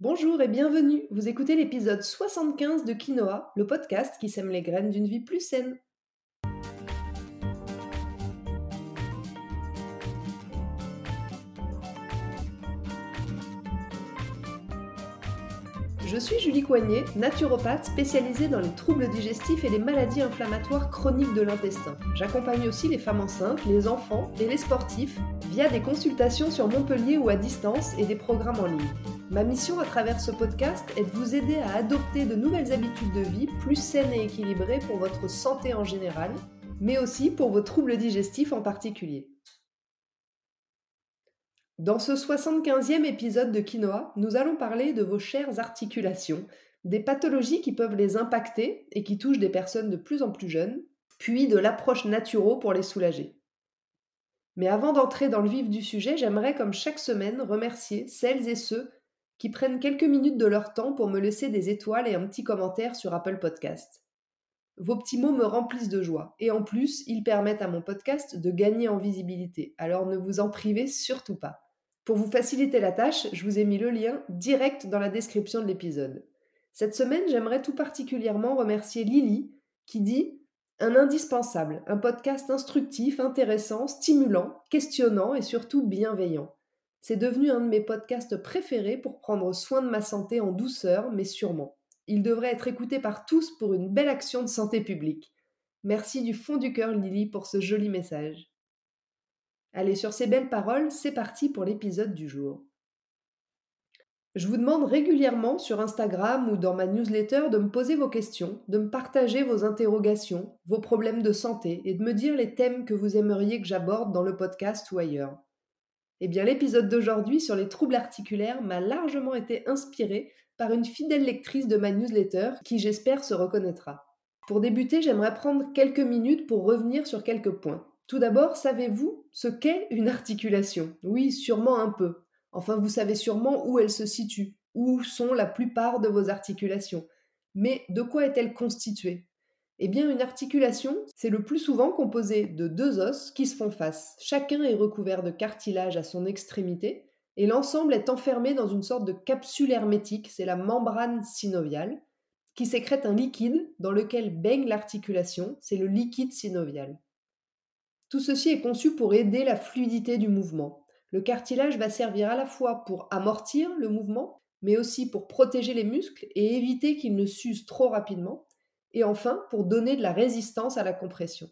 Bonjour et bienvenue. Vous écoutez l'épisode 75 de Quinoa, le podcast qui sème les graines d'une vie plus saine. Je suis Julie Coignet, naturopathe spécialisée dans les troubles digestifs et les maladies inflammatoires chroniques de l'intestin. J'accompagne aussi les femmes enceintes, les enfants et les sportifs via des consultations sur Montpellier ou à distance et des programmes en ligne. Ma mission à travers ce podcast est de vous aider à adopter de nouvelles habitudes de vie plus saines et équilibrées pour votre santé en général, mais aussi pour vos troubles digestifs en particulier. Dans ce 75e épisode de Quinoa, nous allons parler de vos chères articulations, des pathologies qui peuvent les impacter et qui touchent des personnes de plus en plus jeunes, puis de l'approche naturelle pour les soulager. Mais avant d'entrer dans le vif du sujet, j'aimerais, comme chaque semaine, remercier celles et ceux qui prennent quelques minutes de leur temps pour me laisser des étoiles et un petit commentaire sur Apple Podcast. Vos petits mots me remplissent de joie et en plus, ils permettent à mon podcast de gagner en visibilité, alors ne vous en privez surtout pas. Pour vous faciliter la tâche, je vous ai mis le lien direct dans la description de l'épisode. Cette semaine, j'aimerais tout particulièrement remercier Lily qui dit un indispensable, un podcast instructif, intéressant, stimulant, questionnant et surtout bienveillant. C'est devenu un de mes podcasts préférés pour prendre soin de ma santé en douceur, mais sûrement. Il devrait être écouté par tous pour une belle action de santé publique. Merci du fond du cœur Lily pour ce joli message. Allez, sur ces belles paroles, c'est parti pour l'épisode du jour. Je vous demande régulièrement sur Instagram ou dans ma newsletter de me poser vos questions, de me partager vos interrogations, vos problèmes de santé et de me dire les thèmes que vous aimeriez que j'aborde dans le podcast ou ailleurs. Eh bien, l'épisode d'aujourd'hui sur les troubles articulaires m'a largement été inspiré par une fidèle lectrice de ma newsletter qui, j'espère, se reconnaîtra. Pour débuter, j'aimerais prendre quelques minutes pour revenir sur quelques points. Tout d'abord, savez-vous ce qu'est une articulation? Oui, sûrement un peu. Enfin, vous savez sûrement où elle se situe, où sont la plupart de vos articulations. Mais de quoi est-elle constituée? Eh bien, une articulation, c'est le plus souvent composé de deux os qui se font face. Chacun est recouvert de cartilage à son extrémité, et l'ensemble est enfermé dans une sorte de capsule hermétique, c'est la membrane synoviale, qui sécrète un liquide dans lequel baigne l'articulation, c'est le liquide synovial. Tout ceci est conçu pour aider la fluidité du mouvement. Le cartilage va servir à la fois pour amortir le mouvement, mais aussi pour protéger les muscles et éviter qu'ils ne s'usent trop rapidement, et enfin pour donner de la résistance à la compression.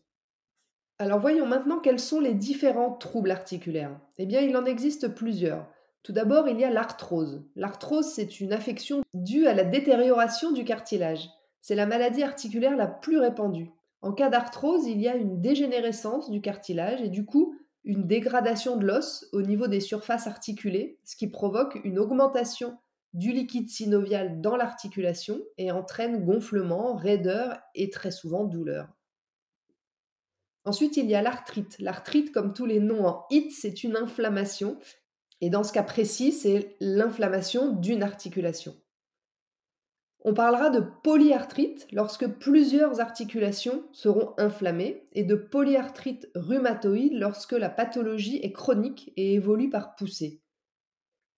Alors voyons maintenant quels sont les différents troubles articulaires. Eh bien, il en existe plusieurs. Tout d'abord, il y a l'arthrose. L'arthrose, c'est une affection due à la détérioration du cartilage. C'est la maladie articulaire la plus répandue. En cas d'arthrose, il y a une dégénérescence du cartilage et du coup une dégradation de l'os au niveau des surfaces articulées, ce qui provoque une augmentation du liquide synovial dans l'articulation et entraîne gonflement, raideur et très souvent douleur. Ensuite, il y a l'arthrite. L'arthrite, comme tous les noms en it, c'est une inflammation. Et dans ce cas précis, c'est l'inflammation d'une articulation. On parlera de polyarthrite lorsque plusieurs articulations seront inflammées et de polyarthrite rhumatoïde lorsque la pathologie est chronique et évolue par poussée.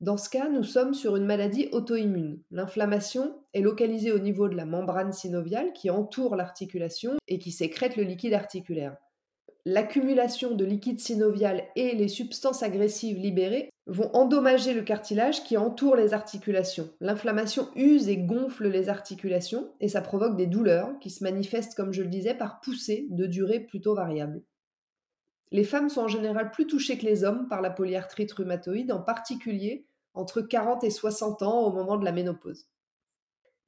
Dans ce cas, nous sommes sur une maladie auto-immune. L'inflammation est localisée au niveau de la membrane synoviale qui entoure l'articulation et qui sécrète le liquide articulaire l'accumulation de liquide synovial et les substances agressives libérées vont endommager le cartilage qui entoure les articulations. L'inflammation use et gonfle les articulations et ça provoque des douleurs qui se manifestent, comme je le disais, par poussées de durée plutôt variable. Les femmes sont en général plus touchées que les hommes par la polyarthrite rhumatoïde, en particulier entre 40 et 60 ans au moment de la ménopause.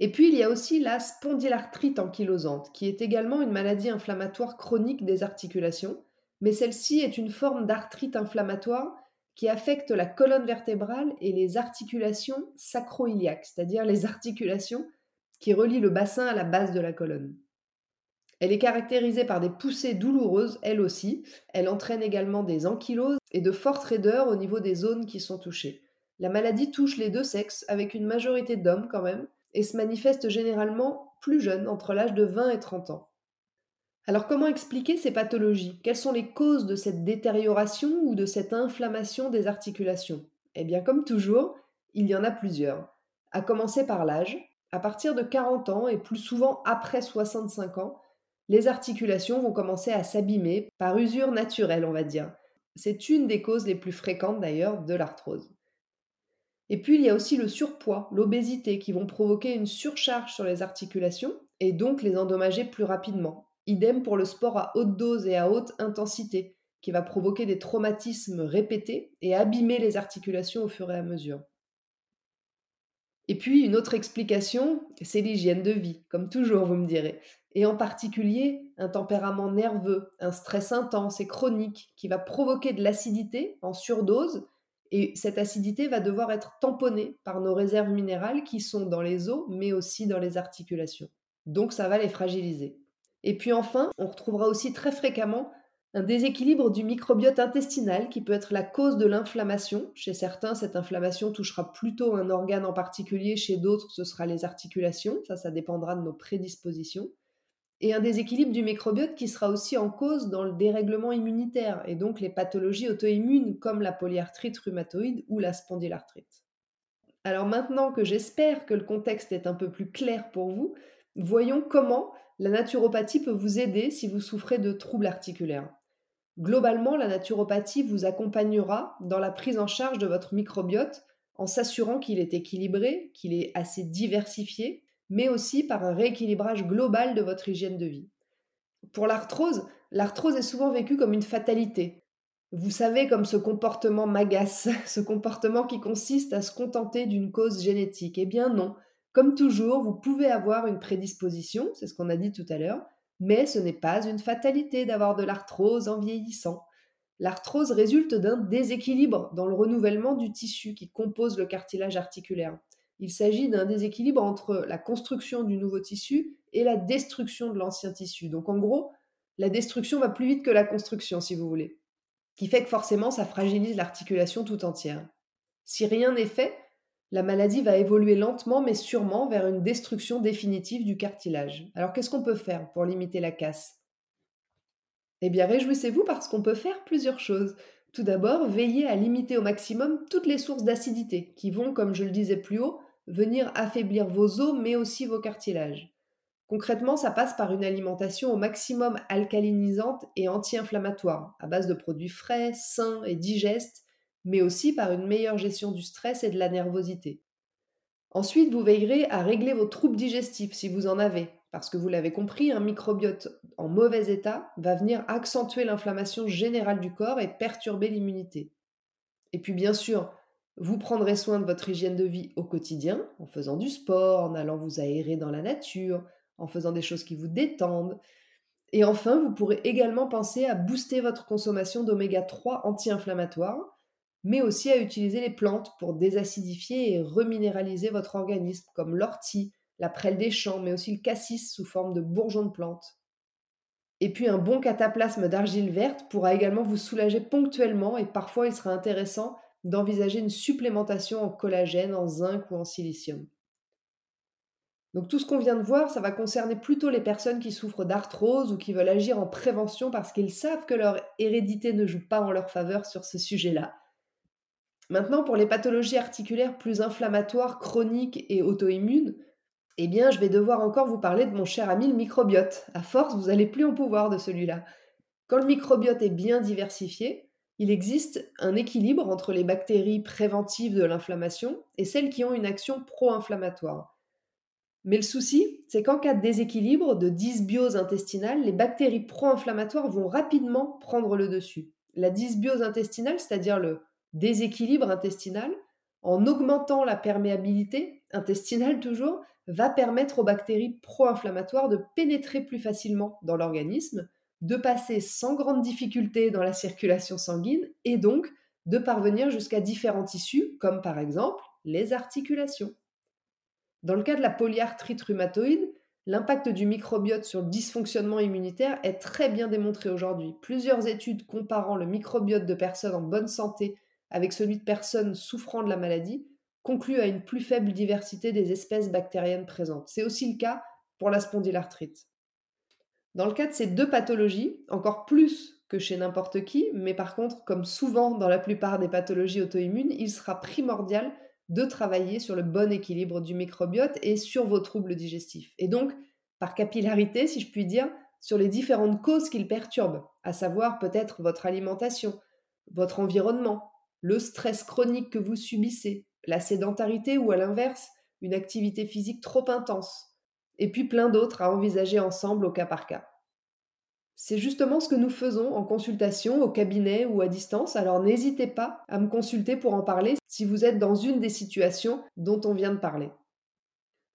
Et puis il y a aussi la spondylarthrite ankylosante, qui est également une maladie inflammatoire chronique des articulations, mais celle-ci est une forme d'arthrite inflammatoire qui affecte la colonne vertébrale et les articulations sacroiliaques, c'est-à-dire les articulations qui relient le bassin à la base de la colonne. Elle est caractérisée par des poussées douloureuses, elle aussi. Elle entraîne également des ankyloses et de fortes raideurs au niveau des zones qui sont touchées. La maladie touche les deux sexes, avec une majorité d'hommes quand même, et se manifeste généralement plus jeune, entre l'âge de 20 et 30 ans. Alors comment expliquer ces pathologies? Quelles sont les causes de cette détérioration ou de cette inflammation des articulations? Eh bien comme toujours, il y en a plusieurs. à commencer par l'âge. À partir de 40 ans et plus souvent après 65 ans, les articulations vont commencer à s'abîmer par usure naturelle, on va dire. C'est une des causes les plus fréquentes d'ailleurs de l'arthrose. Et puis il y a aussi le surpoids, l'obésité qui vont provoquer une surcharge sur les articulations et donc les endommager plus rapidement. Idem pour le sport à haute dose et à haute intensité qui va provoquer des traumatismes répétés et abîmer les articulations au fur et à mesure. Et puis une autre explication, c'est l'hygiène de vie, comme toujours vous me direz, et en particulier un tempérament nerveux, un stress intense et chronique qui va provoquer de l'acidité en surdose, et cette acidité va devoir être tamponnée par nos réserves minérales qui sont dans les os, mais aussi dans les articulations. Donc ça va les fragiliser. Et puis enfin, on retrouvera aussi très fréquemment un déséquilibre du microbiote intestinal qui peut être la cause de l'inflammation. Chez certains, cette inflammation touchera plutôt un organe en particulier, chez d'autres, ce sera les articulations. Ça, ça dépendra de nos prédispositions. Et un déséquilibre du microbiote qui sera aussi en cause dans le dérèglement immunitaire et donc les pathologies auto-immunes comme la polyarthrite rhumatoïde ou la spondylarthrite. Alors maintenant que j'espère que le contexte est un peu plus clair pour vous, voyons comment la naturopathie peut vous aider si vous souffrez de troubles articulaires. Globalement, la naturopathie vous accompagnera dans la prise en charge de votre microbiote en s'assurant qu'il est équilibré, qu'il est assez diversifié, mais aussi par un rééquilibrage global de votre hygiène de vie. Pour l'arthrose, l'arthrose est souvent vécue comme une fatalité. Vous savez, comme ce comportement m'agace, ce comportement qui consiste à se contenter d'une cause génétique. Eh bien non, comme toujours, vous pouvez avoir une prédisposition, c'est ce qu'on a dit tout à l'heure, mais ce n'est pas une fatalité d'avoir de l'arthrose en vieillissant. L'arthrose résulte d'un déséquilibre dans le renouvellement du tissu qui compose le cartilage articulaire. Il s'agit d'un déséquilibre entre la construction du nouveau tissu et la destruction de l'ancien tissu. Donc en gros, la destruction va plus vite que la construction, si vous voulez. Qui fait que forcément, ça fragilise l'articulation tout entière. Si rien n'est fait, la maladie va évoluer lentement mais sûrement vers une destruction définitive du cartilage. Alors qu'est-ce qu'on peut faire pour limiter la casse? Eh bien réjouissez-vous parce qu'on peut faire plusieurs choses. Tout d'abord, veillez à limiter au maximum toutes les sources d'acidité qui vont, comme je le disais plus haut, venir affaiblir vos os mais aussi vos cartilages. Concrètement, ça passe par une alimentation au maximum alcalinisante et anti-inflammatoire, à base de produits frais, sains et digestes, mais aussi par une meilleure gestion du stress et de la nervosité. Ensuite, vous veillerez à régler vos troubles digestifs si vous en avez, parce que vous l'avez compris, un microbiote en mauvais état va venir accentuer l'inflammation générale du corps et perturber l'immunité. Et puis bien sûr, vous prendrez soin de votre hygiène de vie au quotidien, en faisant du sport, en allant vous aérer dans la nature, en faisant des choses qui vous détendent. Et enfin, vous pourrez également penser à booster votre consommation d'oméga 3 anti-inflammatoires mais aussi à utiliser les plantes pour désacidifier et reminéraliser votre organisme, comme l'ortie, la prêle des champs, mais aussi le cassis sous forme de bourgeons de plantes. Et puis un bon cataplasme d'argile verte pourra également vous soulager ponctuellement et parfois il sera intéressant d'envisager une supplémentation en collagène, en zinc ou en silicium. Donc tout ce qu'on vient de voir, ça va concerner plutôt les personnes qui souffrent d'arthrose ou qui veulent agir en prévention parce qu'ils savent que leur hérédité ne joue pas en leur faveur sur ce sujet-là. Maintenant, pour les pathologies articulaires plus inflammatoires, chroniques et auto-immunes, eh bien, je vais devoir encore vous parler de mon cher ami le microbiote. À force, vous n'allez plus en pouvoir de celui-là. Quand le microbiote est bien diversifié, il existe un équilibre entre les bactéries préventives de l'inflammation et celles qui ont une action pro-inflammatoire. Mais le souci, c'est qu'en cas de déséquilibre, de dysbiose intestinale, les bactéries pro-inflammatoires vont rapidement prendre le dessus. La dysbiose intestinale, c'est-à-dire le déséquilibre intestinal, en augmentant la perméabilité intestinale toujours, va permettre aux bactéries pro-inflammatoires de pénétrer plus facilement dans l'organisme, de passer sans grande difficulté dans la circulation sanguine et donc de parvenir jusqu'à différents tissus, comme par exemple les articulations. Dans le cas de la polyarthrite rhumatoïde, l'impact du microbiote sur le dysfonctionnement immunitaire est très bien démontré aujourd'hui. Plusieurs études comparant le microbiote de personnes en bonne santé avec celui de personnes souffrant de la maladie, conclut à une plus faible diversité des espèces bactériennes présentes. C'est aussi le cas pour la spondylarthrite. Dans le cas de ces deux pathologies, encore plus que chez n'importe qui, mais par contre, comme souvent dans la plupart des pathologies auto-immunes, il sera primordial de travailler sur le bon équilibre du microbiote et sur vos troubles digestifs. Et donc, par capillarité, si je puis dire, sur les différentes causes qu'ils perturbent, à savoir peut-être votre alimentation, votre environnement, le stress chronique que vous subissez, la sédentarité ou à l'inverse, une activité physique trop intense, et puis plein d'autres à envisager ensemble au cas par cas. C'est justement ce que nous faisons en consultation, au cabinet ou à distance, alors n'hésitez pas à me consulter pour en parler si vous êtes dans une des situations dont on vient de parler.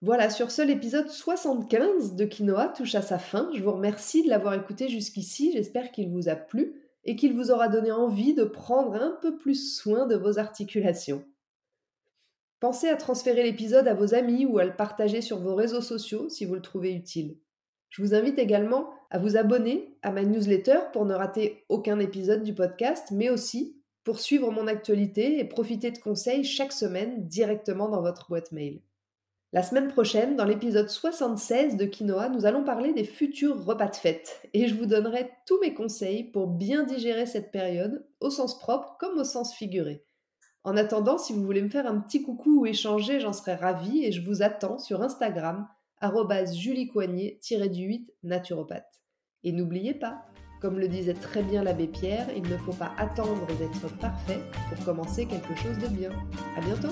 Voilà, sur ce, l'épisode 75 de Quinoa touche à sa fin. Je vous remercie de l'avoir écouté jusqu'ici, j'espère qu'il vous a plu et qu'il vous aura donné envie de prendre un peu plus soin de vos articulations. Pensez à transférer l'épisode à vos amis ou à le partager sur vos réseaux sociaux si vous le trouvez utile. Je vous invite également à vous abonner à ma newsletter pour ne rater aucun épisode du podcast, mais aussi pour suivre mon actualité et profiter de conseils chaque semaine directement dans votre boîte mail. La semaine prochaine, dans l'épisode 76 de Quinoa, nous allons parler des futurs repas de fête et je vous donnerai tous mes conseils pour bien digérer cette période, au sens propre comme au sens figuré. En attendant, si vous voulez me faire un petit coucou ou échanger, j'en serais ravie et je vous attends sur Instagram juliecoignet-du-8 naturopathe. Et n'oubliez pas, comme le disait très bien l'abbé Pierre, il ne faut pas attendre d'être parfait pour commencer quelque chose de bien. À bientôt!